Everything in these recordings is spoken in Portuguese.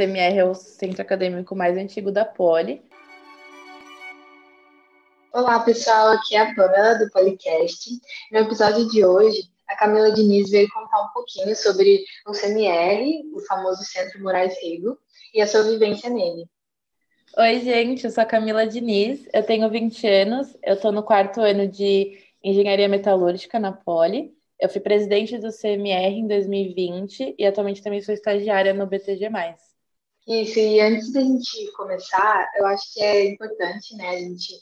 CMR é o centro acadêmico mais antigo da Poli. Olá, pessoal. Aqui é a Pamela do Policast. No episódio de hoje, a Camila Diniz veio contar um pouquinho sobre o CMR, o famoso Centro Moraes Rego, e a sua vivência nele. Oi, gente. Eu sou a Camila Diniz. Eu tenho 20 anos. Eu estou no quarto ano de Engenharia Metalúrgica na Poli. Eu fui presidente do CMR em 2020 e atualmente também sou estagiária no BTG+. Isso, e antes da gente começar, eu acho que é importante, né, a gente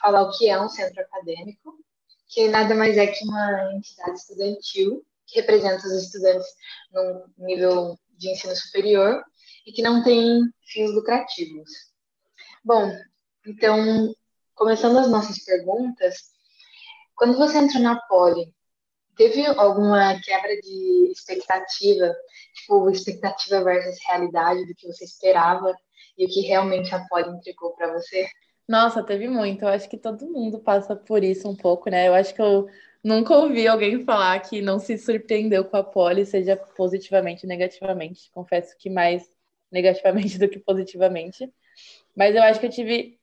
falar o que é um centro acadêmico, que nada mais é que uma entidade estudantil que representa os estudantes no nível de ensino superior e que não tem fins lucrativos. Bom, então, começando as nossas perguntas, quando você entrou na Poli, Teve alguma quebra de expectativa, tipo, expectativa versus realidade do que você esperava e o que realmente a Poli entregou para você? Nossa, teve muito. Eu acho que todo mundo passa por isso um pouco, né? Eu acho que eu nunca ouvi alguém falar que não se surpreendeu com a Poli, seja positivamente ou negativamente. Confesso que mais negativamente do que positivamente. Mas eu acho que eu tive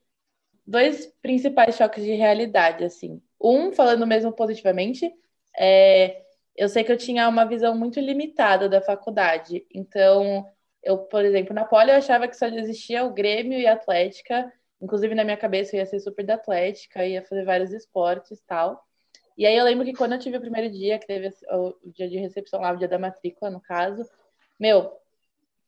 dois principais choques de realidade, assim. Um, falando mesmo positivamente, é, eu sei que eu tinha uma visão muito limitada da faculdade. Então, eu, por exemplo, na Poli eu achava que só existia o Grêmio e a Atlética. Inclusive, na minha cabeça, eu ia ser super da Atlética, ia fazer vários esportes e tal. E aí eu lembro que quando eu tive o primeiro dia, que teve o dia de recepção lá, o dia da matrícula, no caso, meu,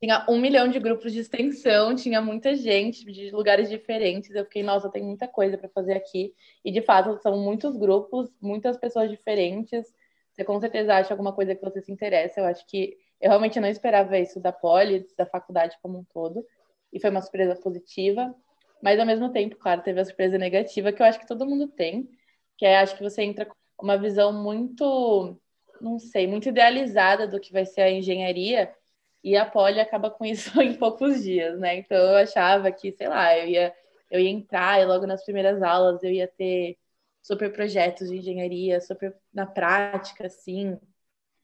tinha um milhão de grupos de extensão, tinha muita gente de lugares diferentes. Eu fiquei, nossa, tem muita coisa para fazer aqui. E de fato, são muitos grupos, muitas pessoas diferentes. Você com certeza acha alguma coisa que você se interessa. Eu acho que eu realmente não esperava isso da Poli, da faculdade como um todo. E foi uma surpresa positiva. Mas ao mesmo tempo, claro, teve a surpresa negativa que eu acho que todo mundo tem, que é acho que você entra com uma visão muito, não sei, muito idealizada do que vai ser a engenharia e a Poli acaba com isso em poucos dias, né? Então eu achava que, sei lá, eu ia, eu ia entrar e logo nas primeiras aulas eu ia ter super projetos de engenharia, super na prática, assim,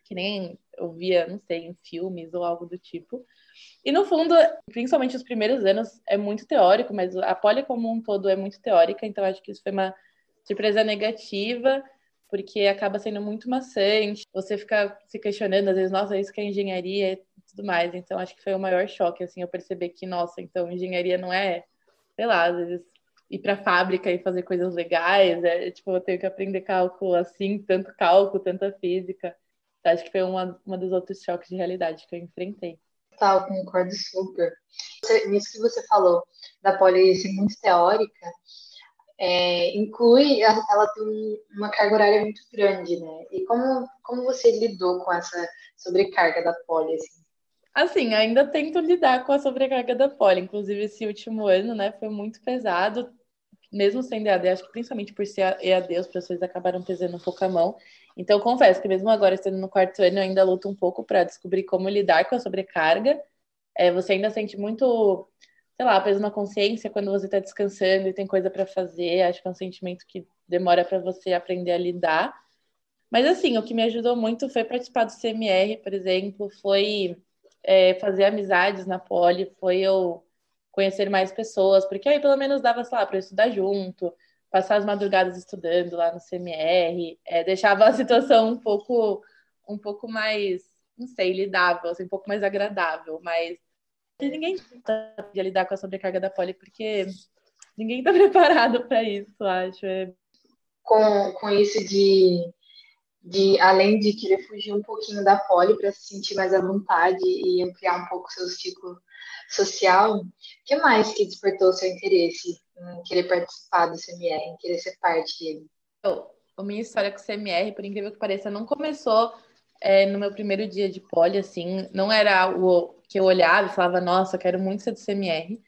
que nem eu via, não sei, em filmes ou algo do tipo. E no fundo, principalmente os primeiros anos, é muito teórico, mas a Poli como um todo é muito teórica, então acho que isso foi uma surpresa negativa porque acaba sendo muito maçante. Você fica se questionando, às vezes, nossa, isso que é engenharia e tudo mais. Então, acho que foi o maior choque, assim, eu perceber que, nossa, então, engenharia não é, sei lá, às vezes ir para fábrica e fazer coisas legais, é tipo, eu tenho que aprender cálculo assim, tanto cálculo, tanta física. Então, acho que foi uma, uma dos outros choques de realidade que eu enfrentei. Tá, eu concordo super. Nisso que você falou da ser muito teórica, é, inclui, ela tem uma carga horária muito grande, né? E como, como você lidou com essa sobrecarga da poli, assim? Assim, ainda tento lidar com a sobrecarga da poli. Inclusive, esse último ano, né, foi muito pesado, mesmo sendo EAD, acho que principalmente por ser EAD, os professores acabaram pesando um pouco a mão. Então, confesso que mesmo agora, estando no quarto ano, eu ainda luto um pouco para descobrir como lidar com a sobrecarga. É, você ainda sente muito sei lá, peso na consciência quando você está descansando e tem coisa para fazer. Acho que é um sentimento que demora para você aprender a lidar. Mas assim, o que me ajudou muito foi participar do CMR, por exemplo, foi é, fazer amizades na Poli, foi eu conhecer mais pessoas, porque aí pelo menos dava, sei lá, para estudar junto, passar as madrugadas estudando lá no CMR, é, deixava a situação um pouco, um pouco mais, não sei, lidável, assim, um pouco mais agradável, mas ninguém podia lidar com a sobrecarga da poli, porque ninguém está preparado para isso, acho. É... Com, com isso de, de, além de querer fugir um pouquinho da poli para se sentir mais à vontade e ampliar um pouco seu ciclo social, que mais que despertou seu interesse em querer participar do CMR, em querer ser parte dele? a minha história com o CMR, por incrível que pareça, não começou é, no meu primeiro dia de poli, assim, não era o que eu olhava e falava, nossa, quero muito ser do CMR.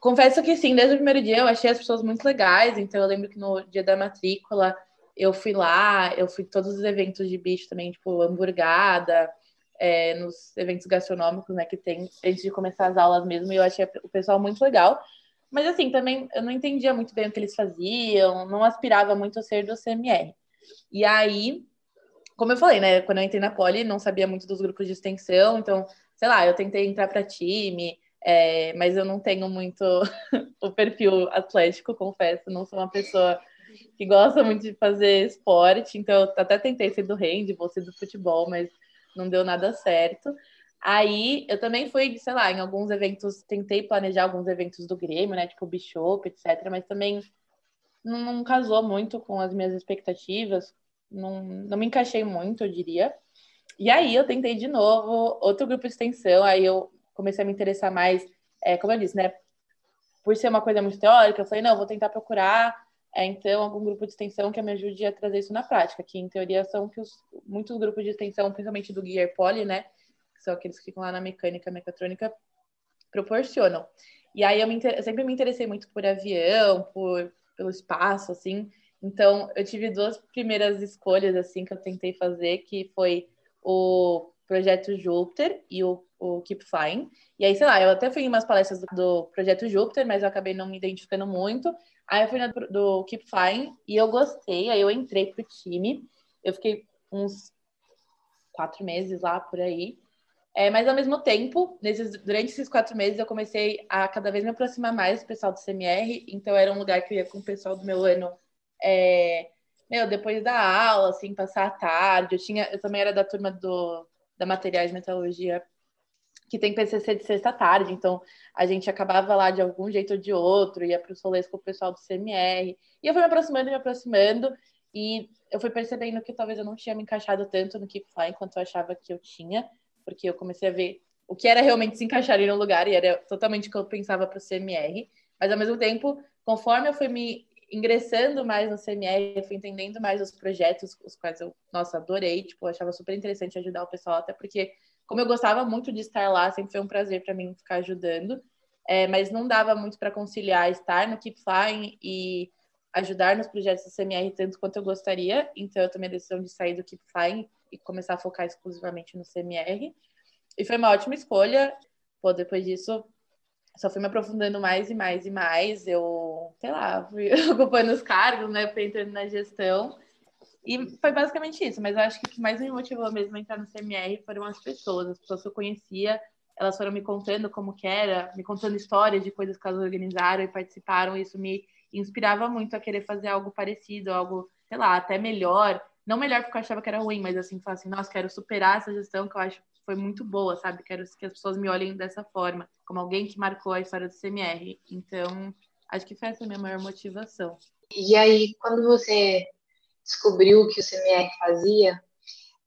Confesso que sim, desde o primeiro dia eu achei as pessoas muito legais, então eu lembro que no dia da matrícula eu fui lá, eu fui todos os eventos de bicho também, tipo hamburgada, é, nos eventos gastronômicos, né, que tem antes de começar as aulas mesmo, e eu achei o pessoal muito legal. Mas assim, também eu não entendia muito bem o que eles faziam, não aspirava muito a ser do CMR. E aí, como eu falei, né, quando eu entrei na Poli, não sabia muito dos grupos de extensão, então sei lá, eu tentei entrar para time, É, mas eu não tenho muito o perfil atlético, confesso. Não sou uma pessoa que gosta muito de fazer esporte, então eu até tentei ser do handball, ser do futebol, mas não deu nada certo. Aí eu também fui, sei lá, em alguns eventos, tentei planejar alguns eventos do Grêmio, né? Tipo Bishop, etc. Mas também não, não casou muito com as minhas expectativas. Não, não me encaixei muito, eu diria. E aí eu tentei de novo outro grupo de extensão, aí eu comecei a me interessar mais, é, como eu disse, né? Por ser uma coisa muito teórica, eu falei, não, vou tentar procurar então algum grupo de extensão que me ajude a trazer isso na prática, que em teoria são que os, muitos grupos de extensão, principalmente do Gear Poly, né? Que são aqueles que ficam lá na mecânica, mecatrônica, proporcionam. E aí eu, me, eu sempre me interessei muito por avião, por pelo espaço, assim. Então, eu tive duas primeiras escolhas, assim, que eu tentei fazer, que foi o projeto Júpiter e o, o Keep Flying. E aí, sei lá, eu até fui em umas palestras do, do projeto Júpiter, mas eu acabei não me identificando muito. Aí eu fui na do, do Keep Flying e eu gostei, aí eu entrei pro time. Eu fiquei uns quatro meses lá, por aí. É, mas ao mesmo tempo, nesses, durante esses quatro meses, eu comecei a cada vez me aproximar mais do pessoal do CMR. Então era um lugar que eu ia com o pessoal do meu ano, é, meu, depois da aula, assim, passar a tarde. Eu tinha, eu também era da turma do, da materiais de metalurgia, que tem PCC de sexta tarde. Então a gente acabava lá de algum jeito ou de outro, ia para os rolês com o pessoal do CMR. E eu fui me aproximando e me aproximando. E eu fui percebendo que talvez eu não tinha me encaixado tanto no Keepfly quanto eu achava que eu tinha porque eu comecei a ver o que era realmente se encaixar ali no lugar e era totalmente o que eu pensava para o CMR. Mas ao mesmo tempo, conforme eu fui me ingressando mais no CMR, eu fui entendendo mais os projetos, os quais eu, nossa, adorei, tipo, eu achava super interessante ajudar o pessoal, até porque, como eu gostava muito de estar lá, sempre foi um prazer para mim ficar ajudando, é, mas não dava muito para conciliar estar no Keep Flying e ajudar nos projetos do CMR tanto quanto eu gostaria, então eu tomei a decisão de sair do Keep Flying e começar a focar exclusivamente no CMR. E foi uma ótima escolha. Pô, depois disso, só fui me aprofundando mais e mais e mais. Eu, sei lá, fui ocupando os cargos, né? Fui entrando na gestão. E foi basicamente isso. Mas eu acho que o que mais me motivou mesmo a entrar no CMR foram as pessoas, as pessoas que eu conhecia. Elas foram me contando como que era, me contando histórias de coisas que elas organizaram e participaram. Isso me inspirava muito a querer fazer algo parecido, algo, sei lá, até melhor. Não melhor porque eu achava que era ruim, mas assim, falar assim, nossa, quero superar essa gestão que eu acho que foi muito boa, sabe? Quero que as pessoas me olhem dessa forma, como alguém que marcou a história do CMR. Então, acho que foi essa a minha maior motivação. E aí, quando você descobriu o que o CMR fazia,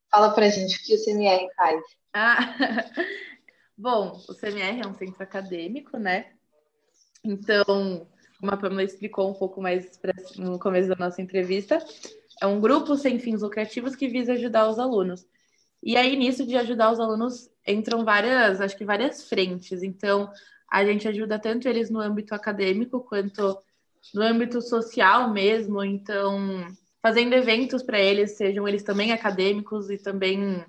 fala pra gente o que o CMR faz. Ah, bom, o CMR é um centro acadêmico, né? Então, como a Pamela explicou um pouco mais no começo da nossa entrevista, é um grupo sem fins lucrativos que visa ajudar os alunos. E aí, nisso de ajudar os alunos, entram várias, acho que várias frentes. Então, a gente ajuda tanto eles no âmbito acadêmico quanto no âmbito social mesmo. Então, fazendo eventos para eles, sejam eles também acadêmicos e também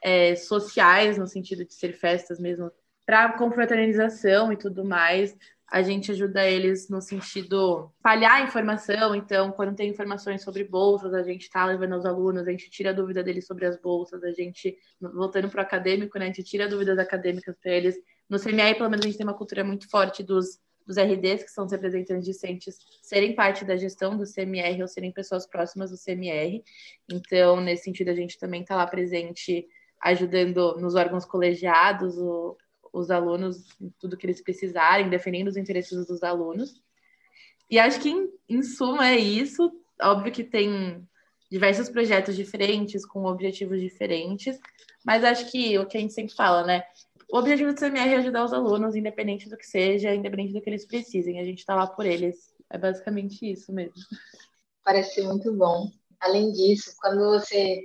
é, sociais, no sentido de ser festas mesmo, para confraternização e tudo mais a gente ajuda eles no sentido falhar informação. Então, quando tem informações sobre bolsas, a gente está levando aos alunos, a gente tira a dúvida deles sobre as bolsas, a gente, voltando para o acadêmico, né, a gente tira dúvidas acadêmicas para eles. No CMI, pelo menos, a gente tem uma cultura muito forte dos, dos RDs, que são os representantes discentes, serem parte da gestão do CMR ou serem pessoas próximas do CMR. Então, nesse sentido, a gente também está lá presente ajudando nos órgãos colegiados, o, os alunos tudo que eles precisarem, defendendo os interesses dos alunos. E acho que, em, em suma, é isso. Óbvio que tem diversos projetos diferentes, com objetivos diferentes, mas acho que o que a gente sempre fala, né? O objetivo do CMR é ajudar os alunos, independente do que seja, independente do que eles precisem. A gente está lá por eles. É basicamente isso mesmo. Parece muito bom. Além disso, quando você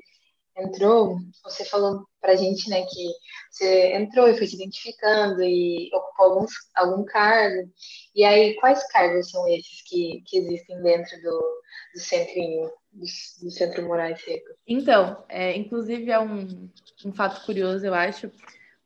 entrou, você falou pra gente, né, que você entrou e foi se identificando e ocupou alguns, algum cargo. E aí, quais cargos são esses que, que existem dentro do, do centrinho, do, do Centro Moraes Seco? Então, é, inclusive é um, um fato curioso, eu acho,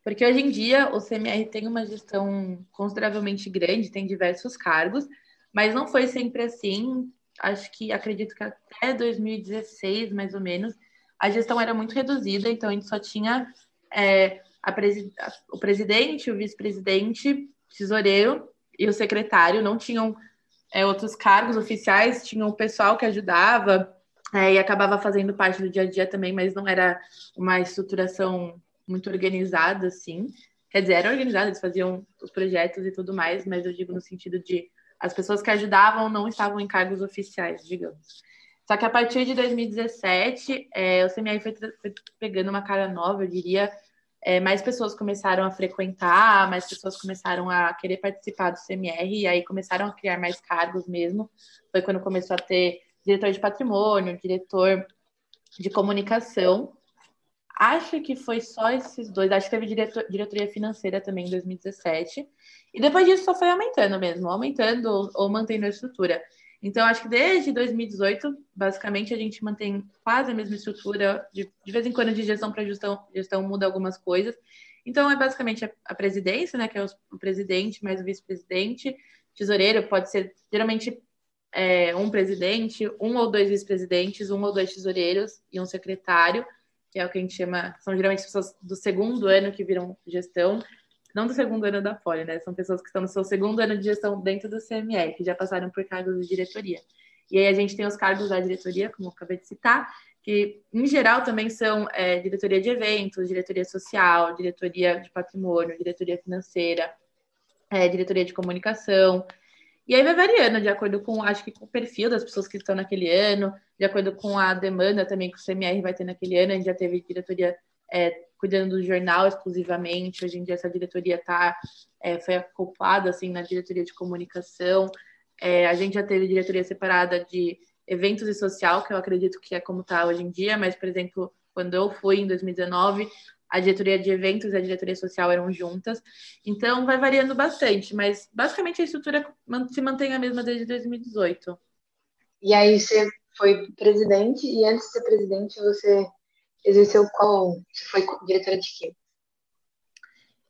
porque hoje em dia o CMR tem uma gestão consideravelmente grande, tem diversos cargos, mas não foi sempre assim. Acho que acredito que até 2016, mais ou menos, a gestão era muito reduzida, então a gente só tinha é, presi o presidente, o vice-presidente tesoureiro e o secretário, não tinham é, outros cargos oficiais, tinham o pessoal que ajudava é, e acabava fazendo parte do dia a dia também, mas não era uma estruturação muito organizada, assim. Quer dizer, era organizada, eles faziam os projetos e tudo mais, mas eu digo no sentido de as pessoas que ajudavam não estavam em cargos oficiais, digamos. Só que a partir de 2017, é, o CMR foi, foi, pegando uma cara nova, eu diria. É, mais pessoas começaram a frequentar, mais pessoas começaram a querer participar do CMR, e aí começaram a criar mais cargos mesmo. Foi quando começou a ter diretor de patrimônio, diretor de comunicação. Acho que foi só esses dois. Acho que teve diretor, diretoria financeira também em 2017. E depois disso só foi aumentando mesmo, aumentando ou, mantendo a estrutura. Então, acho que desde 2018, basicamente, a gente mantém quase a mesma estrutura. De, de vez em quando, de gestão para gestão, gestão muda algumas coisas. Então, é basicamente a, a presidência, né, que é o, o presidente mais o vice-presidente. Tesoureiro pode ser, geralmente, é, um presidente, um ou dois vice-presidentes, um ou dois tesoureiros e um secretário, que é o que a gente chama, são geralmente pessoas do segundo ano que viram gestão não do segundo ano da Folha, né? São pessoas que estão no seu segundo ano de gestão dentro do CMR, que já passaram por cargos de diretoria. E aí a gente tem os cargos da diretoria, como eu acabei de citar, que em geral também são é, diretoria de eventos, diretoria social, diretoria de patrimônio, diretoria financeira, é, diretoria de comunicação. E aí vai variando de acordo com, acho que com o perfil das pessoas que estão naquele ano, de acordo com a demanda também que o CMR vai ter naquele ano. A gente já teve diretoria é, cuidando do jornal exclusivamente. Hoje em dia essa diretoria tá, é, foi acoplada assim na diretoria de comunicação. É, a gente já teve diretoria separada de eventos e social, que eu acredito que é como está hoje em dia, mas, por exemplo, quando eu fui em 2019, a diretoria de eventos e a diretoria social eram juntas. Então, vai variando bastante, mas basicamente a estrutura se mantém a mesma desde 2018. E aí, você foi presidente, e antes de ser presidente, você exerceu qual? Você foi diretora de quê?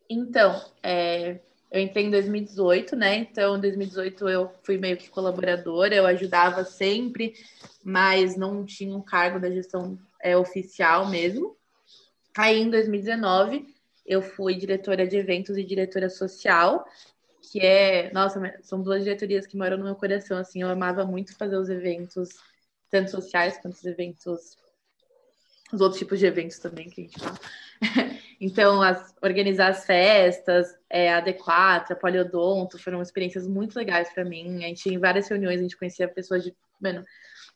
Então, é, eu entrei em 2018, né? Então, em 2018 eu fui meio que colaboradora, eu ajudava sempre, mas não tinha um cargo da gestão é, oficial mesmo. Aí, em 2019, eu fui diretora de eventos e diretora social, que é, nossa, são duas diretorias que moram no meu coração, assim, eu amava muito fazer os eventos, tanto sociais quanto os eventos os outros tipos de eventos também que a gente fala. então, as, organizar as festas, é, a D4, a Poliodonto, foram experiências muito legais para mim. A gente, em várias reuniões, a gente conhecia pessoas de, mano,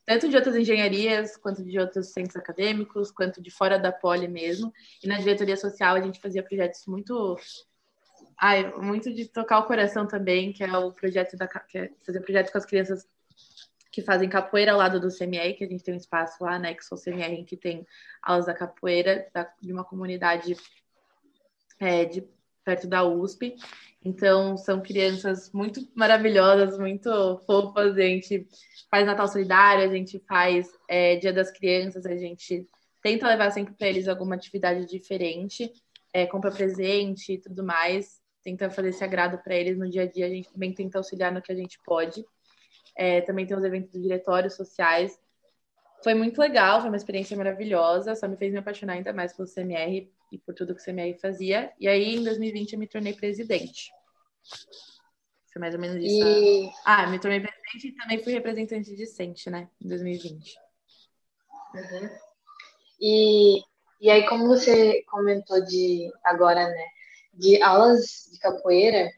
tanto de outras engenharias, quanto de outros centros acadêmicos, quanto de fora da Poli mesmo. E na diretoria social, a gente fazia projetos muito. Ai, muito de tocar o coração também, que é o projeto da. Que é fazer projeto com as crianças que fazem capoeira ao lado do CMR, que a gente tem um espaço lá, né, que sou CMR, que tem aulas da capoeira da, de uma comunidade é, de perto da USP. Então, são crianças muito maravilhosas, muito fofas. A gente faz Natal Solidário, a gente faz é, Dia das Crianças, a gente tenta levar sempre para eles alguma atividade diferente, é, compra presente e tudo mais, tenta fazer esse agrado para eles no dia a dia. A gente também tenta auxiliar no que a gente pode. É, também tem os eventos do diretórios sociais. Foi muito legal, foi uma experiência maravilhosa, só me fez me apaixonar ainda mais pelo CMR e por tudo que o CMR fazia. E aí, em 2020, eu me tornei presidente. Foi mais ou menos isso. E... Ah, me tornei presidente e também fui representante discente, né? Em 2020. Uhum. E, e aí, como você comentou de agora, né? De aulas de capoeira,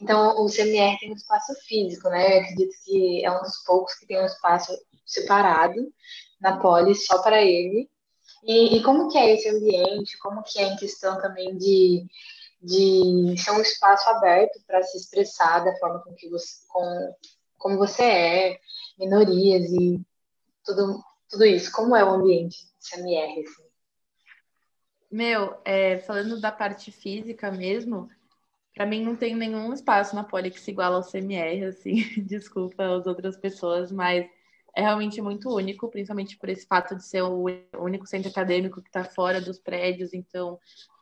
então, o CMR tem um espaço físico, né? Eu acredito que é um dos poucos que tem um espaço separado na Polis só para ele. E, e, como que é esse ambiente? Como que é em questão também de, de ser um espaço aberto para se expressar da forma com que você, com, como você é, minorias e tudo, tudo isso. Como é o ambiente do CMR? Assim? Meu, é, falando da parte física mesmo, para mim não tem nenhum espaço na Poli que se iguala ao CMR, assim, desculpa as outras pessoas, mas é realmente muito único, principalmente por esse fato de ser o único centro acadêmico que está fora dos prédios, então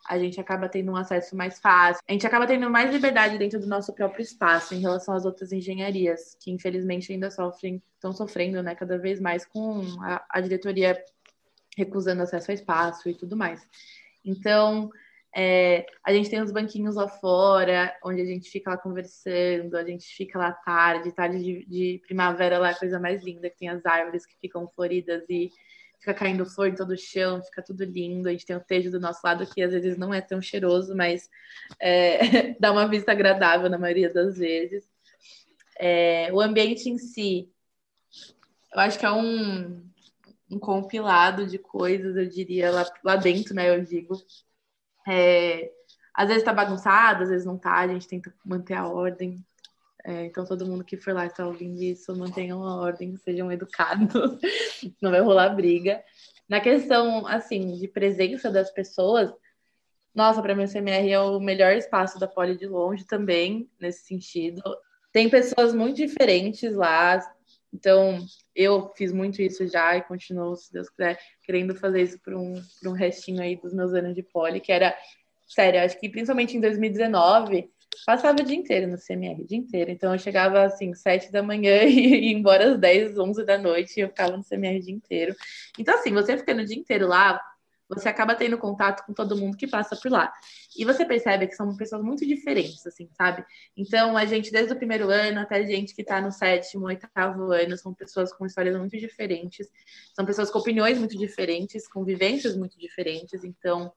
a gente acaba tendo um acesso mais fácil. A gente acaba tendo mais liberdade dentro do nosso próprio espaço em relação às outras engenharias, que infelizmente ainda sofrem, estão sofrendo, né, cada vez mais com a, a diretoria recusando acesso ao espaço e tudo mais. Então, É, a gente tem os banquinhos lá fora, onde a gente fica lá conversando, a gente fica lá tarde, tarde de, de primavera lá, é a coisa mais linda, que tem as árvores que ficam floridas e fica caindo flor em todo o chão, fica tudo lindo. A gente tem o tejo do nosso lado, que às vezes não é tão cheiroso, mas é, dá uma vista agradável na maioria das vezes. É, o ambiente em si, eu acho que é um, um compilado de coisas, eu diria, lá, lá dentro, né? Eu digo. É, às vezes tá bagunçado, às vezes não tá, a gente tenta manter a ordem. É, então, todo mundo que for lá está ouvindo isso, mantenham a ordem, sejam educados, não vai rolar briga. Na questão, assim, de presença das pessoas, nossa, para mim o CMR é o melhor espaço da Poli de longe também, nesse sentido. Tem pessoas muito diferentes lá, então eu fiz muito isso já e continuo, se Deus quiser, querendo fazer isso para um, um restinho aí dos meus anos de Poli, que era, sério, acho que principalmente em 2019 Passava o dia inteiro no CMR, o dia inteiro. Então eu chegava assim, sete da manhã e ia embora às 10, 11 da noite e eu ficava no CMR o dia inteiro. Então, assim, você ficando o dia inteiro lá, você acaba tendo contato com todo mundo que passa por lá. E você percebe que são pessoas muito diferentes, assim, sabe? Então, a gente, desde o primeiro ano até a gente que está no sétimo, oitavo ano, são pessoas com histórias muito diferentes, são pessoas com opiniões muito diferentes, com vivências muito diferentes. Então,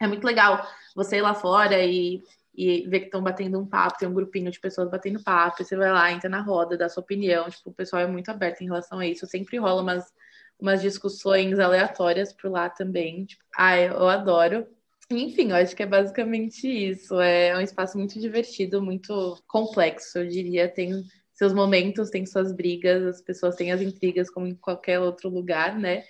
é muito legal você ir lá fora e e vê que estão batendo um papo, tem um grupinho de pessoas batendo papo, você vai lá, entra na roda, dá sua opinião, tipo, o pessoal é muito aberto em relação a isso, sempre rola umas, umas discussões aleatórias por lá também, tipo, ah, eu adoro. Enfim, eu acho que é basicamente isso, é um espaço muito divertido, muito complexo, eu diria, tem seus momentos, tem suas brigas, as pessoas têm as intrigas como em qualquer outro lugar, né?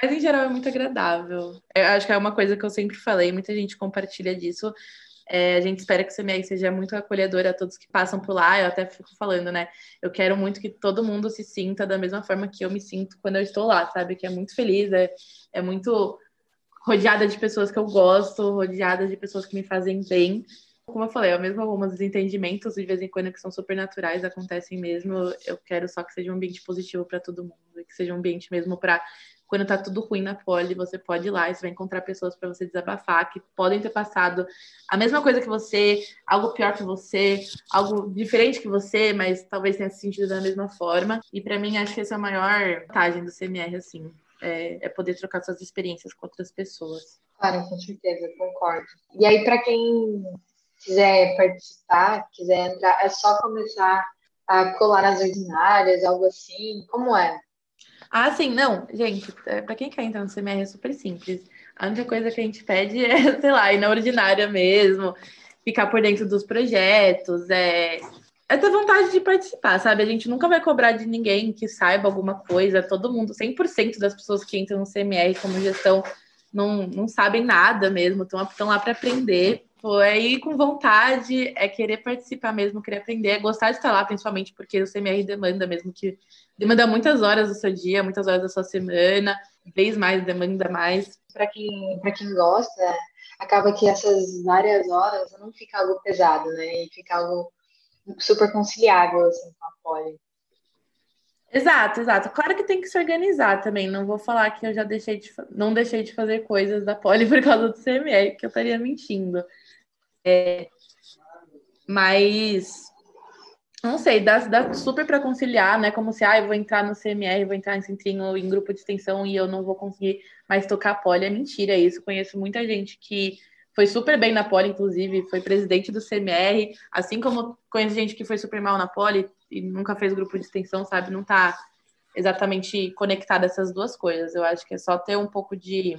Mas em geral é muito agradável. Eu acho que é uma coisa que eu sempre falei, muita gente compartilha disso. É, a gente espera que o CMR seja muito acolhedor a todos que passam por lá. Eu até fico falando, né? Eu quero muito que todo mundo se sinta da mesma forma que eu me sinto quando eu estou lá, sabe? Que é muito feliz, é, é muito rodeada de pessoas que eu gosto, rodeada de pessoas que me fazem bem. Como eu falei, é mesmo alguns desentendimentos de vez em quando que são super naturais acontecem mesmo. Eu quero só que seja um ambiente positivo para todo mundo, que seja um ambiente mesmo para quando tá tudo ruim na poli, você pode ir lá e você vai encontrar pessoas para você desabafar que podem ter passado a mesma coisa que você, algo pior que você, algo diferente que você, mas talvez tenha se sentido da mesma forma. E para mim, acho que essa é a maior vantagem do CMR, assim, é, é poder trocar suas experiências com outras pessoas. Claro, com certeza, concordo. E aí, para quem quiser participar, quiser entrar, é só começar a colar nas ordinárias, algo assim? Como é? Ah, sim, não, gente, é, para quem quer entrar no CMR é super simples. A única coisa que a gente pede é, sei lá, ir na ordinária mesmo, ficar por dentro dos projetos, é, é ter vontade de participar, sabe? A gente nunca vai cobrar de ninguém que saiba alguma coisa, todo mundo, 100% das pessoas que entram no CMR como gestão não, não sabem nada mesmo, estão lá para aprender. Pô, é ir com vontade, é querer participar mesmo, querer aprender, é gostar de estar lá, principalmente porque o CMR demanda mesmo que demanda muitas horas do seu dia, muitas horas da sua semana, vez mais, demanda mais. Para quem, quem gosta, acaba que essas várias horas não fica algo pesado, né? E fica algo super conciliável assim, com a poli. Exato, exato. Claro que tem que se organizar também. Não vou falar que eu já deixei de não deixei de fazer coisas da poli por causa do CMR, que eu estaria mentindo. É, mas não sei, dá, dá super para conciliar, né? Como se, ah, eu vou entrar no CMR, vou entrar em centrinho, em grupo de extensão e eu não vou conseguir mais tocar poli. É mentira isso. Conheço muita gente que foi super bem na poli, inclusive, foi presidente do CMR, assim como conheço gente que foi super mal na poli e nunca fez grupo de extensão, sabe? Não tá exatamente conectada essas duas coisas. Eu acho que é só ter um pouco de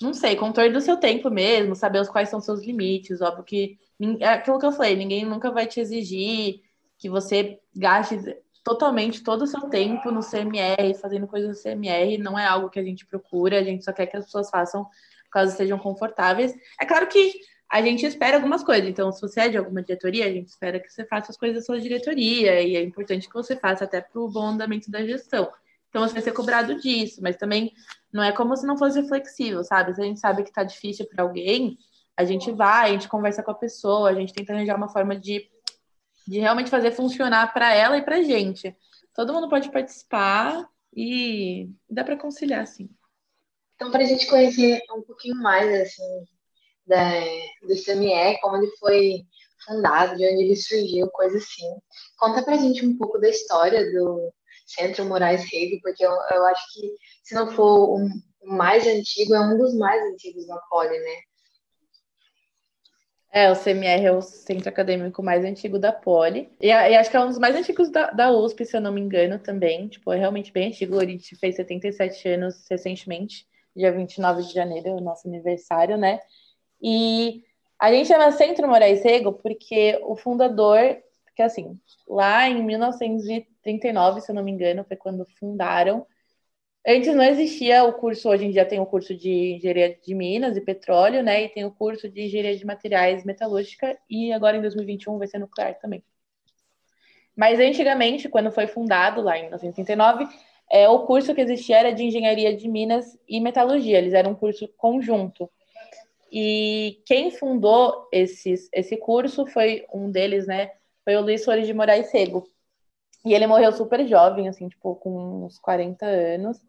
não sei, controle do seu tempo mesmo, saber quais são seus limites. Óbvio que é aquilo que eu falei, ninguém nunca vai te exigir que você gaste totalmente todo o seu tempo no CMR, fazendo coisas no CMR, não é algo que a gente procura, a gente só quer que as pessoas façam caso estejam confortáveis. É claro que a gente espera algumas coisas, então se você é de alguma diretoria, a gente espera que você faça as coisas da sua diretoria, e é importante que você faça até para o bom andamento da gestão. Então você vai ser cobrado disso, mas também não é como se não fosse flexível, sabe? Se a gente sabe que tá difícil para alguém, a gente vai, a gente conversa com a pessoa, a gente tenta arranjar uma forma de, de realmente fazer funcionar para ela e para gente. Todo mundo pode participar e dá para conciliar, sim. Então, para a gente conhecer um pouquinho mais assim, da, do CME, como ele foi fundado, de onde ele surgiu, coisa assim. Conta para a gente um pouco da história do Centro Moraes Rego, porque eu, eu acho que, se não for um, o mais antigo, é um dos mais antigos da Poli, né? É, o CMR é o centro acadêmico mais antigo da Poli. E, e, acho que é um dos mais antigos da, da USP, se eu não me engano, também. Tipo, é realmente bem antigo. A gente fez 77 anos recentemente, dia 29 de janeiro, o nosso aniversário, né? E a gente chama Centro Moraes Rego porque o fundador, porque assim, lá em 1939, se eu não me engano, foi quando fundaram Antes não existia o curso, hoje em dia tem o curso de engenharia de minas e petróleo, né? E tem o curso de engenharia de materiais metalúrgica e agora em 2021 vai ser nuclear também. Mas antigamente, quando foi fundado lá em 1939, é, o curso que existia era de engenharia de minas e metalurgia. Eles eram um curso conjunto. E quem fundou esses, esse curso foi um deles, né? Foi o Luiz Soares de Moraes Rego. E ele morreu super jovem, assim, tipo, com uns 40 anos.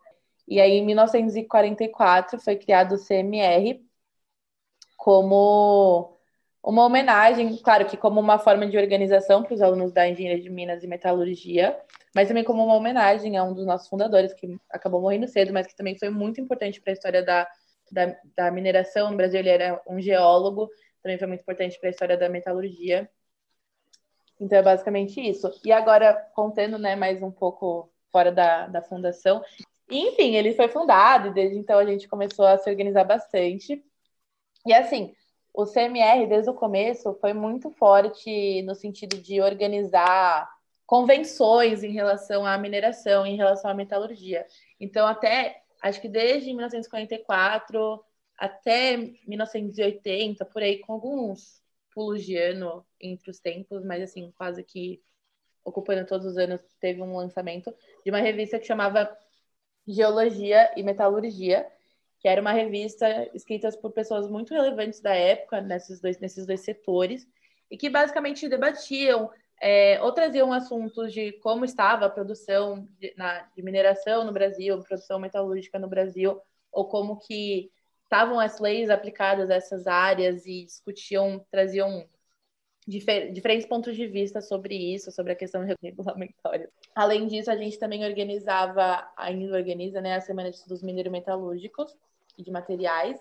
E aí, em 1944, foi criado o CMR como uma homenagem, claro que como uma forma de organização para os alunos da Engenharia de Minas e Metalurgia, mas também como uma homenagem a um dos nossos fundadores, que acabou morrendo cedo, mas que também foi muito importante para a história da, da, da, mineração no Brasil. Ele era um geólogo, também foi muito importante para a história da metalurgia. Então é basicamente isso. E agora, contando né, mais um pouco fora da, da fundação, enfim, ele foi fundado e desde então a gente começou a se organizar bastante. E assim, o CMR desde o começo foi muito forte no sentido de organizar convenções em relação à mineração, em relação à metalurgia. Então, até acho que desde 1944 até 1980, por aí, com alguns pulos de ano entre os tempos, mas assim, quase que ocupando todos os anos, teve um lançamento de uma revista que chamava Geologia e Metalurgia, que era uma revista escrita por pessoas muito relevantes da época nesses dois, nesses dois setores, e que basicamente debatiam é, ou traziam assuntos de como estava a produção de, na, de mineração no Brasil, produção metalúrgica no Brasil, ou como que estavam as leis aplicadas a essas áreas e discutiam, traziam difer diferentes pontos de vista sobre isso, sobre a questão regulamentória. Além disso, a gente também organizava, ainda organiza, né, a Semana de Estudos Mineiro-Metalúrgicos e de Materiais,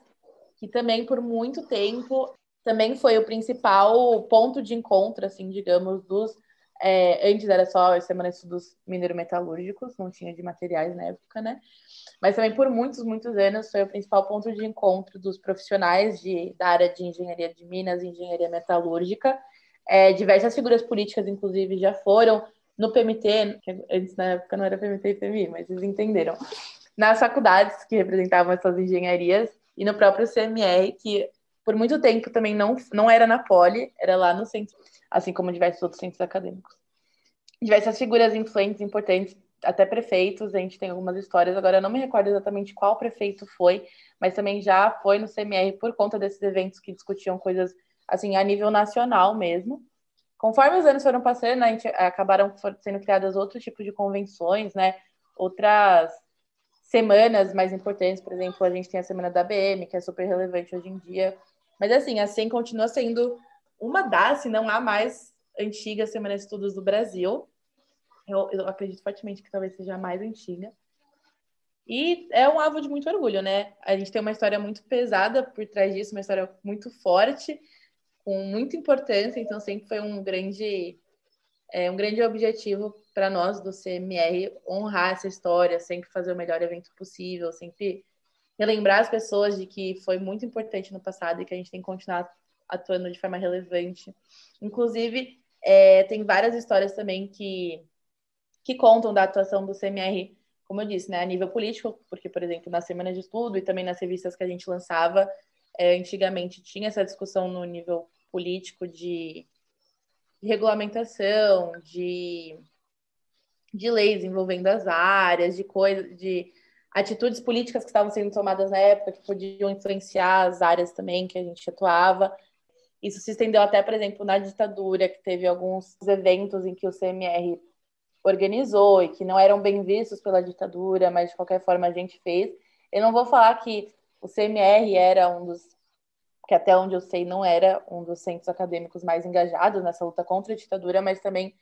que também por muito tempo também foi o principal ponto de encontro, assim, digamos, dos é, antes era só a Semana de Estudos Mineiro-Metalúrgicos, não tinha de materiais na época, né? Mas também por muitos, muitos anos foi o principal ponto de encontro dos profissionais de, da área de engenharia de minas e engenharia metalúrgica é, diversas figuras políticas, inclusive, já foram no PMT, antes na época não era PMT e PMI, mas eles entenderam, nas faculdades que representavam essas engenharias e no próprio CMR, que por muito tempo também não, não era na Poli, era lá no centro, assim como diversos outros centros acadêmicos. Diversas figuras influentes, importantes, até prefeitos, a gente tem algumas histórias, agora eu não me recordo exatamente qual prefeito foi, mas também já foi no CMR por conta desses eventos que discutiam coisas assim, a nível nacional mesmo. Conforme os anos foram passando, a gente, acabaram sendo criadas outros tipos de convenções, né? Outras semanas mais importantes, por exemplo, a gente tem a semana da BM, que é super relevante hoje em dia. Mas assim, a SEM continua sendo uma das, se não a mais antiga semana de estudos do Brasil. Eu, eu acredito fortemente que talvez seja a mais antiga. E é um alvo de muito orgulho, né? A gente tem uma história muito pesada por trás disso, uma história muito forte com muita importância, então sempre foi um grande, é, um grande objetivo para nós do CMR honrar essa história, sempre fazer o melhor evento possível, sempre relembrar as pessoas de que foi muito importante no passado e que a gente tem que continuar atuando de forma relevante. Inclusive, é, tem várias histórias também que, que contam da atuação do CMR, como eu disse, né, a nível político, porque, por exemplo, na semana de estudo e também nas revistas que a gente lançava, é, antigamente tinha essa discussão no nível político de, de regulamentação, de, de leis envolvendo as áreas, de coisas, de atitudes políticas que estavam sendo tomadas na época que podiam influenciar as áreas também que a gente atuava. Isso se estendeu até, por exemplo, na ditadura, que teve alguns eventos em que o CMR organizou e que não eram bem vistos pela ditadura, mas de qualquer forma a gente fez. Eu não vou falar que o CMR era um dos, que até onde eu sei não era um dos centros acadêmicos mais engajados nessa luta contra a ditadura, mas também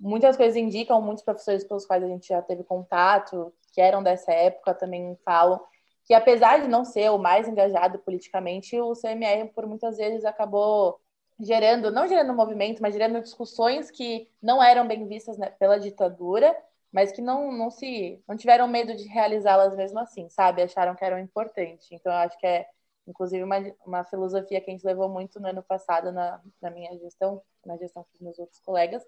muitas coisas indicam, muitos professores pelos quais a gente já teve contato, que eram dessa época, também falam que apesar de não ser o mais engajado politicamente, o CMR por muitas vezes acabou gerando, não gerando movimento, mas gerando discussões que não eram bem vistas né, pela ditadura, mas que não, não se não tiveram medo de realizá-las mesmo assim, sabe? Acharam que eram importantes. Então, eu acho que é, inclusive, uma, uma filosofia que a gente levou muito no ano passado na, na minha gestão, na gestão dos meus outros colegas,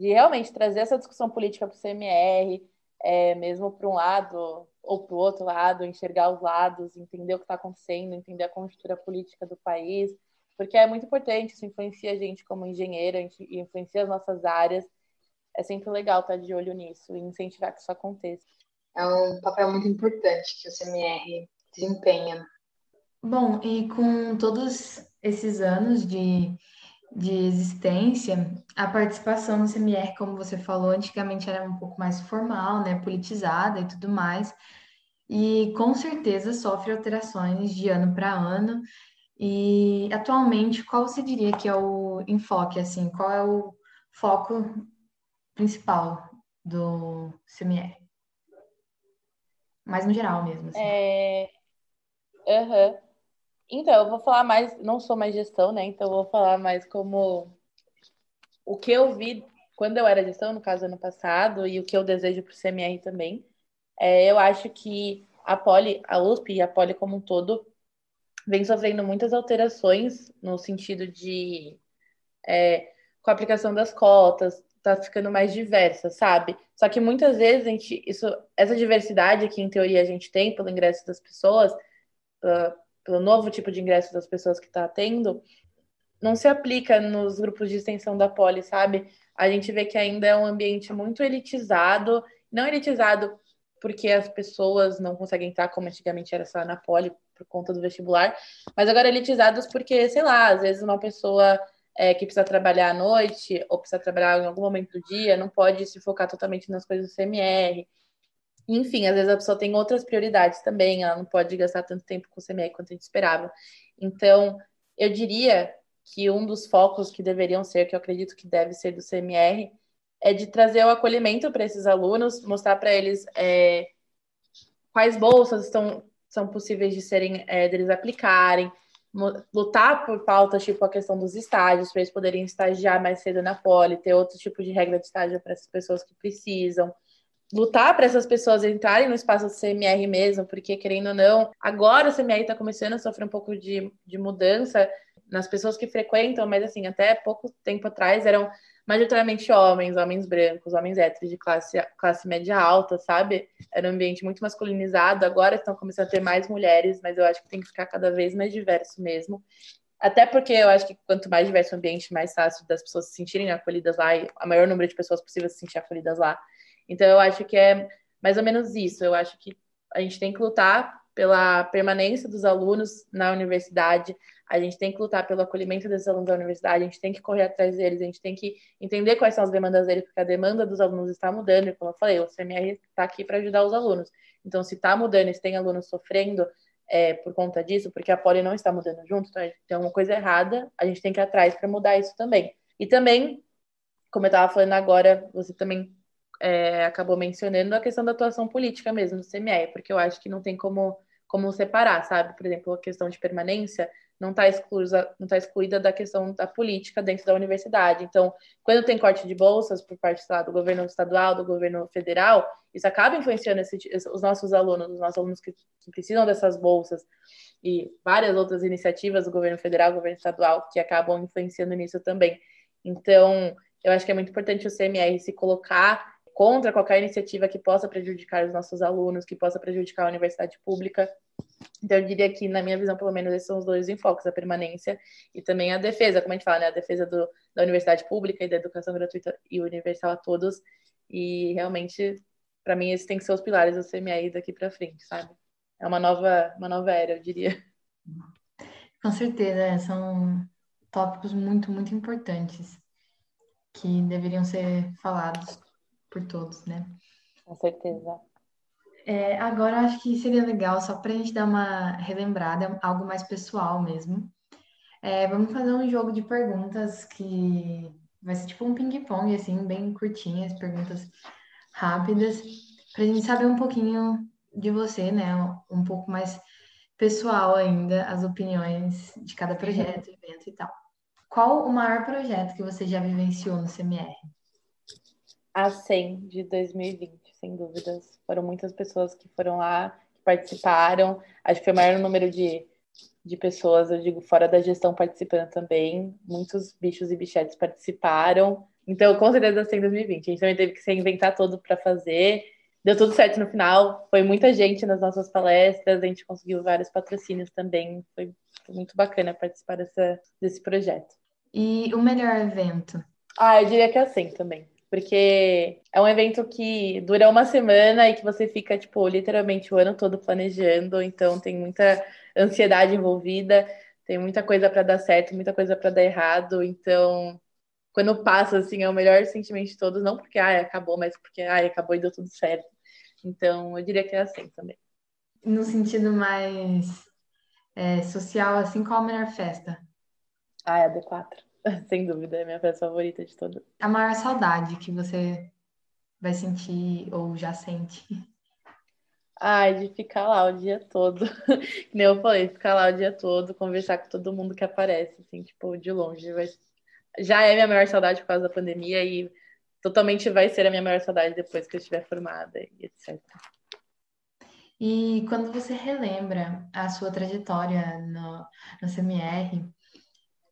de realmente trazer essa discussão política para o CMR, é, mesmo para um lado ou para o outro lado, enxergar os lados, entender o que está acontecendo, entender a conjuntura política do país, porque é muito importante, isso influencia a gente como engenheiro, a gente influencia as nossas áreas. É sempre legal estar de olho nisso e incentivar que isso aconteça. É um papel muito importante que o CMR desempenha. Bom, e com todos esses anos de de existência, a participação no CMR, como você falou, antigamente era um pouco mais formal, né, politizada e tudo mais, e com certeza sofre alterações de ano para ano. E atualmente, qual você diria que é o enfoque, assim, qual é o foco principal do CMR? Mais no geral mesmo. Assim. É... Uhum. Então, eu vou falar mais, não sou mais gestão, né? Então, eu vou falar mais como o que eu vi quando eu era gestão, no caso, ano passado, e o que eu desejo para o CMR também. É, eu acho que a Poli, a USP e a Poli como um todo, vem sofrendo muitas alterações no sentido de, é, com a aplicação das cotas, tá ficando mais diversa, sabe? Só que muitas vezes a gente, isso, essa diversidade que em teoria a gente tem pelo ingresso das pessoas, uh, pelo novo tipo de ingresso das pessoas que está tendo, não se aplica nos grupos de extensão da Poli, sabe? A gente vê que ainda é um ambiente muito elitizado, não elitizado porque as pessoas não conseguem entrar como antigamente era só na Poli por conta do vestibular, mas agora elitizados porque, sei lá, às vezes uma pessoa é, que precisa trabalhar à noite ou precisa trabalhar em algum momento do dia não pode se focar totalmente nas coisas do CMR. Enfim, às vezes a pessoa tem outras prioridades também, ela não pode gastar tanto tempo com o CME quanto a gente esperava. Então, eu diria que um dos focos que deveriam ser, que eu acredito que deve ser do CMR, é de trazer o acolhimento para esses alunos, mostrar para eles é, quais bolsas estão, são possíveis de serem é, deles aplicarem, lutar por pautas tipo a questão dos estágios, para eles poderem estagiar mais cedo na poli, ter outro tipo de regra de estágio para essas pessoas que precisam lutar para essas pessoas entrarem no espaço do CMR mesmo, porque querendo ou não, agora o CMR está começando a sofrer um pouco de, de mudança nas pessoas que frequentam, mas assim, até pouco tempo atrás eram majoritariamente homens, homens brancos, homens héteros de classe, classe média alta, sabe? Era um ambiente muito masculinizado, agora estão começando a ter mais mulheres, mas eu acho que tem que ficar cada vez mais diverso mesmo. Até porque eu acho que quanto mais diverso o ambiente, mais fácil das pessoas se sentirem acolhidas lá e a maior número de pessoas possível se sentir acolhidas lá. Então, eu acho que é mais ou menos isso. Eu acho que a gente tem que lutar pela permanência dos alunos na universidade, a gente tem que lutar pelo acolhimento desses alunos da universidade, a gente tem que correr atrás deles, a gente tem que entender quais são as demandas deles, porque a demanda dos alunos está mudando, e como eu falei, o CMR está aqui para ajudar os alunos. Então, se está mudando e se tem alunos sofrendo é, por conta disso, porque a Poli não está mudando junto, então tem uma coisa errada, a gente tem que ir atrás para mudar isso também. E também, como eu estava falando agora, você também é, acabou mencionando a questão da atuação política mesmo do CME, porque eu acho que não tem como, como separar, sabe? Por exemplo, a questão de permanência não está excluída, não tá excluída da questão da política dentro da universidade. Então, quando tem corte de bolsas por parte lá, do governo estadual, do governo federal, isso acaba influenciando esse, os nossos alunos, os nossos alunos que, que precisam dessas bolsas e várias outras iniciativas do governo federal, do governo estadual, que acabam influenciando nisso também. Então, eu acho que é muito importante o CMR se colocar contra qualquer iniciativa que possa prejudicar os nossos alunos, que possa prejudicar a universidade pública. Então, eu diria que, na minha visão, pelo menos, esses são os dois enfoques, a permanência e também a defesa, como a gente fala, né? A defesa do, da universidade pública e da educação gratuita e universal a todos. E, realmente, para mim, esses têm que ser os pilares do CMI daqui para frente, sabe? É uma nova, uma nova era, eu diria. Com certeza, é, são tópicos muito, muito importantes que deveriam ser falados por todos, né? Com certeza. É, agora acho que seria legal, só para a gente dar uma relembrada, algo mais pessoal mesmo. É, vamos fazer um jogo de perguntas que vai ser tipo um ping-pong, assim, bem curtinhas, perguntas rápidas, para a gente saber um pouquinho de você, né? Um pouco mais pessoal ainda, as opiniões de cada projeto, evento e tal. Qual o maior projeto que você já vivenciou no CMR? A 100 de 2020, sem dúvidas. Foram muitas pessoas que foram lá, que participaram. Acho que foi o maior número de, de pessoas, eu digo, fora da gestão participando também. Muitos bichos e bichetes participaram. Então, com certeza, a 100 2020. A gente também teve que se inventar todo para fazer. Deu tudo certo no final. Foi muita gente nas nossas palestras. A gente conseguiu vários patrocínios também. Foi, muito bacana participar dessa, desse projeto. E o melhor evento? Ah, eu diria que é assim também porque é um evento que dura uma semana e que você fica, tipo, literalmente o ano todo planejando, então tem muita ansiedade envolvida, tem muita coisa para dar certo, muita coisa para dar errado, então quando passa, assim, é o melhor sentimento de todos, não porque, ah, acabou, mas porque, ah, acabou e deu tudo certo. Então, eu diria que é assim também. No sentido mais é, social, assim, qual a melhor festa? Ah, é a D4. Sem dúvida, é a minha festa favorita de todas. A maior saudade que você vai sentir ou já sente? Ai, de ficar lá o dia todo. Nem eu falei, ficar lá o dia todo, conversar com todo mundo que aparece, assim, tipo, de longe. Vai... Já é minha maior saudade por causa da pandemia e totalmente vai ser a minha maior saudade depois que eu estiver formada e etc. E quando você relembra a sua trajetória no, no CMR,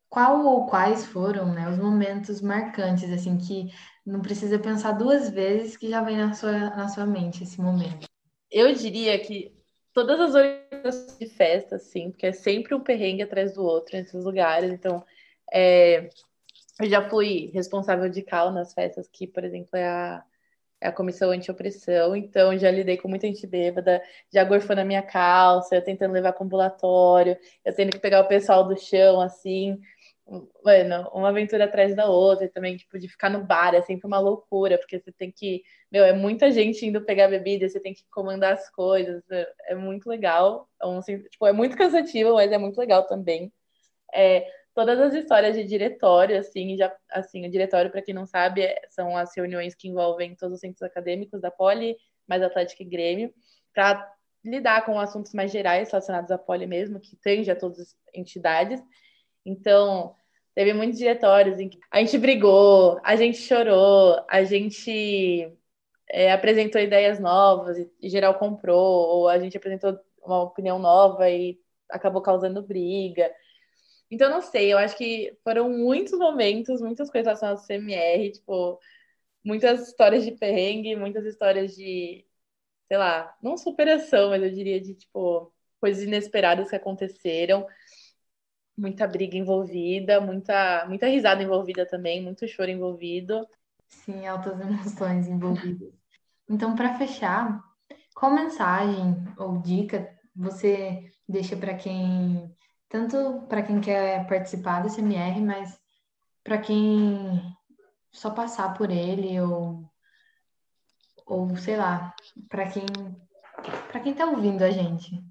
qual ou quais foram, né, os momentos marcantes, assim, que não precisa pensar duas vezes que já vem na sua, na sua mente esse momento? Eu diria que todas as organizações de festa, assim, porque é sempre um perrengue atrás do outro nesses lugares, então é, eu já fui responsável de cal nas festas, que, por exemplo, é a, é a comissão anti-opressão, então já lidei com muita gente bêbada, já gorfou na minha calça, eu tentando levar o ambulatório, eu tendo que pegar o pessoal do chão, assim, mano, uma aventura atrás da outra, e também, tipo, de ficar no bar, é sempre uma loucura, porque você tem que, meu, é muita gente indo pegar bebida, você tem que comandar as coisas, é, é muito legal, é, um, tipo, é muito cansativo, mas é muito legal também. É, todas as histórias de diretório, assim, já, assim, o diretório, para quem não sabe, é, são as reuniões que envolvem todos os centros acadêmicos da Poli, mais Atlético e Grêmio, para lidar com assuntos mais gerais relacionados à Poli mesmo, que tange a todas as entidades, então, teve muitos diretórios em que a gente brigou, a gente chorou, a gente é, apresentou ideias novas e geral comprou, ou a gente apresentou uma opinião nova e acabou causando briga. Então, não sei, eu acho que foram muitos momentos, muitas coisas relacionadas ao CMR, tipo, muitas histórias de perrengue, muitas histórias de, sei lá, não superação, mas eu diria de, tipo, coisas inesperadas que aconteceram muita briga envolvida, muita, muita risada envolvida também, muito choro envolvido. Sim, altas emoções envolvidas. Então, para fechar, qual mensagem ou dica você deixa para quem, tanto para quem quer participar do CMR, mas para quem só passar por ele ou ou sei lá, para quem para quem está ouvindo a gente?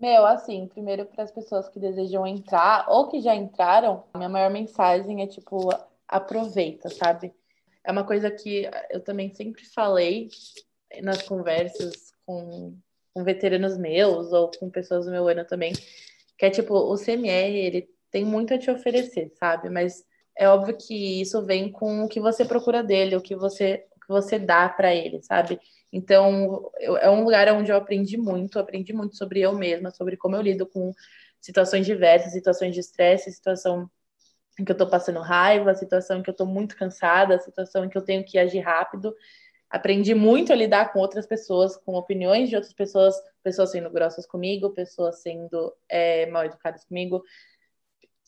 Meu, assim, primeiro para as pessoas que desejam entrar ou que já entraram, a minha maior mensagem é tipo, aproveita, sabe? É uma coisa que eu também sempre falei nas conversas com, com veteranos meus ou com pessoas do meu ano também, que é tipo, o CMR, ele tem muito a te oferecer, sabe? Mas é óbvio que isso vem com o que você procura dele, o que você, o que você dá para ele, sabe? Então, eu, é um lugar onde eu aprendi muito, aprendi muito sobre eu mesma, sobre como eu lido com situações diversas, situações de estresse, situação em que eu estou passando raiva, situação em que eu estou muito cansada, situação em que eu tenho que agir rápido. Aprendi muito a lidar com outras pessoas, com opiniões de outras pessoas, pessoas sendo grossas comigo, pessoas sendo é, mal educadas comigo.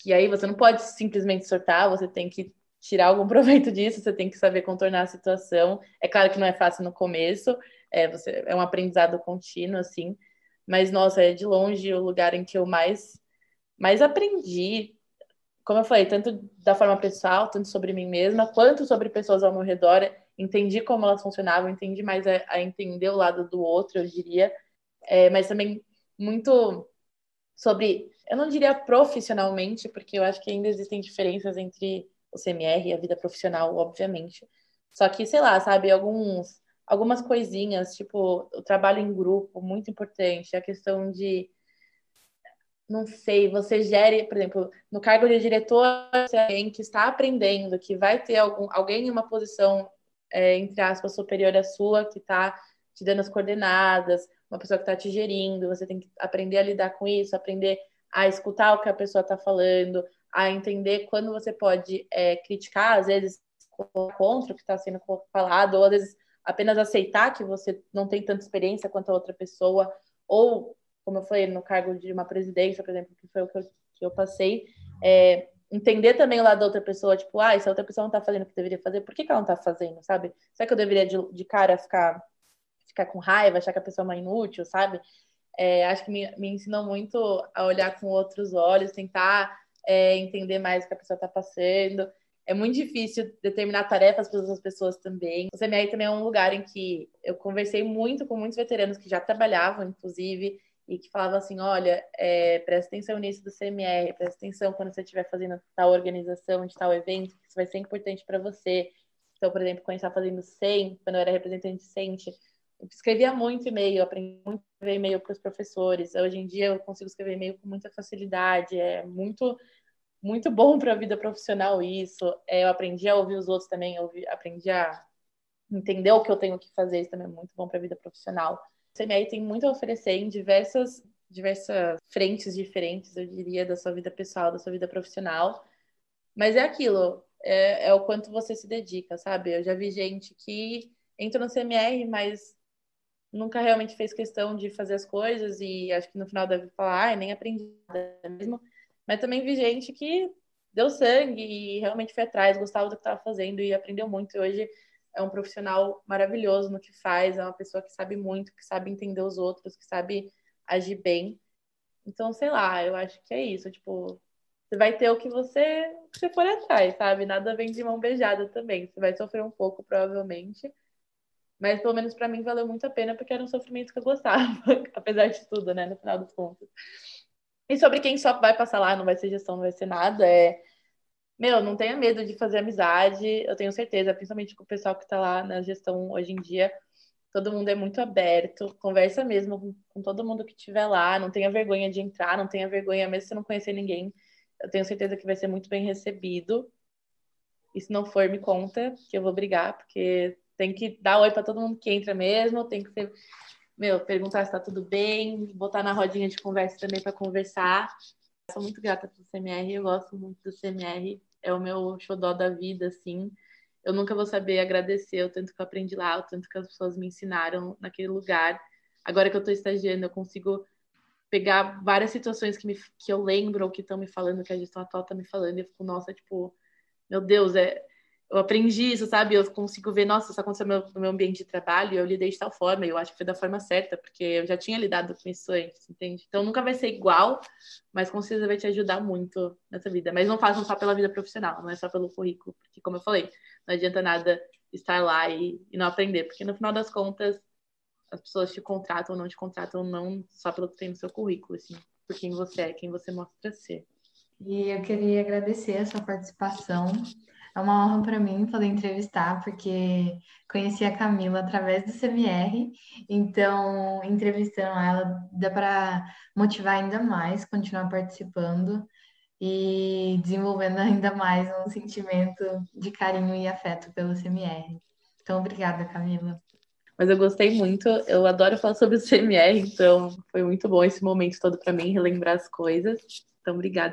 E aí você não pode simplesmente sortar, você tem que tirar algum proveito disso, você tem que saber contornar a situação. É claro que não é fácil no começo, é, você, é um aprendizado contínuo, assim, mas, nossa, é de longe o lugar em que eu mais, mais aprendi, como eu falei, tanto da forma pessoal, tanto sobre mim mesma, quanto sobre pessoas ao meu redor, entendi como elas funcionavam, entendi mais a, a entender o lado do outro, eu diria, é, mas também muito sobre, eu não diria profissionalmente, porque eu acho que ainda existem diferenças entre o CMR e a vida profissional, obviamente. Só que, sei lá, sabe, alguns, algumas coisinhas, tipo, o trabalho em grupo, muito importante, a questão de não sei, você gere, por exemplo, no cargo de diretor, você é alguém que está aprendendo, que vai ter algum, alguém em uma posição, é, entre aspas, superior à sua, que está te dando as coordenadas, uma pessoa que está te gerindo, você tem que aprender a lidar com isso, aprender a escutar o que a pessoa está falando, a entender quando você pode é, criticar, às vezes contra o que está sendo falado, ou às vezes apenas aceitar que você não tem tanta experiência quanto a outra pessoa, ou como eu falei, no cargo de uma presidência, por exemplo, que foi o que eu, que eu passei, é, entender também o lado da outra pessoa, tipo, ah, se a outra pessoa não tá fazendo o que deveria fazer, por que, que ela não tá fazendo, sabe? Será que eu deveria de, de cara ficar, ficar com raiva, achar que a pessoa é uma inútil, sabe? É, acho que me, me ensinou muito a olhar com outros olhos, tentar é, entender mais o que a pessoa tá passando. É muito difícil determinar tarefas para outras pessoas também. O CMI também é um lugar em que eu conversei muito com muitos veteranos que já trabalhavam, inclusive, e que falava assim, olha, é, presta atenção nisso do CMR, presta atenção quando você estiver fazendo tal organização de tal evento, isso vai ser importante para você. Então, por exemplo, quando a gente estava fazendo 100, quando eu era representante docente, eu escrevia muito e-mail, aprendi muito a escrever e-mail para os professores. Hoje em dia eu consigo escrever e-mail com muita facilidade, é muito muito bom para a vida profissional isso. É, eu aprendi a ouvir os outros também, eu aprendi a entender o que eu tenho que fazer, isso também é muito bom para a vida profissional. O CMI tem muito a oferecer em diversas, diversas frentes diferentes, eu diria, da sua vida pessoal, da sua vida profissional. Mas é aquilo, é, é o quanto você se dedica, sabe? Eu já vi gente que entra no CMR, mas nunca realmente fez questão de fazer as coisas e acho que no final deve falar, ai, nem aprendi nada mesmo. Mas também vi gente que deu sangue e realmente foi atrás, gostava do que estava fazendo e aprendeu muito. E hoje é um profissional maravilhoso no que faz, é uma pessoa que sabe muito, que sabe entender os outros, que sabe agir bem. Então, sei lá, eu acho que é isso. Tipo, você vai ter o que você, você for atrás, sabe? Nada vem de mão beijada também. Você vai sofrer um pouco, provavelmente. Mas pelo menos para mim valeu muito a pena, porque era um sofrimento que eu gostava, apesar de tudo, né? No final dos contos. E sobre quem só vai passar lá, não vai ser gestão, não vai ser nada, é meu, não tenha medo de fazer amizade, eu tenho certeza, principalmente com o pessoal que está lá na gestão hoje em dia. Todo mundo é muito aberto, conversa mesmo com, com todo mundo que estiver lá, não tenha vergonha de entrar, não tenha vergonha, mesmo se não conhecer ninguém, eu tenho certeza que vai ser muito bem recebido. E se não for, me conta, que eu vou brigar, porque tem que dar oi para todo mundo que entra mesmo, tem que ser, meu, perguntar se está tudo bem, botar na rodinha de conversa também para conversar. sou muito grata pelo CMR, eu gosto muito do CMR é o meu xodó da vida, assim. Eu nunca vou saber agradecer o tanto que eu aprendi lá, o tanto que as pessoas me ensinaram naquele lugar. Agora que eu estou estagiando, eu consigo pegar várias situações que, me, que eu lembro ou que estão me falando, que a gestão atual está me falando, e eu fico, nossa, tipo, meu Deus, é, eu aprendi isso, sabe? Eu consigo ver, nossa, isso aconteceu no meu, no meu ambiente de trabalho, eu lidei de tal forma, e eu acho que foi da forma certa, porque eu já tinha lidado com isso antes, entende? Então nunca vai ser igual, mas com certeza vai te ajudar muito nessa vida. Mas não façam só pela vida profissional, não é só pelo currículo, porque como eu falei, não adianta nada estar lá e, e não aprender, porque no final das contas as pessoas te contratam ou não te contratam não só pelo que tem no seu currículo, assim, por quem você é, quem você mostra ser. E eu queria agradecer a sua participação. É uma honra para mim poder entrevistar, porque conheci a Camila através do CMR, então entrevistando ela dá para motivar ainda mais, continuar participando e desenvolvendo ainda mais um sentimento de carinho e afeto pelo CMR. Então, obrigada, Camila. Mas eu gostei muito, eu adoro falar sobre o CMR, então foi muito bom esse momento todo para mim, relembrar as coisas. Então, obrigada.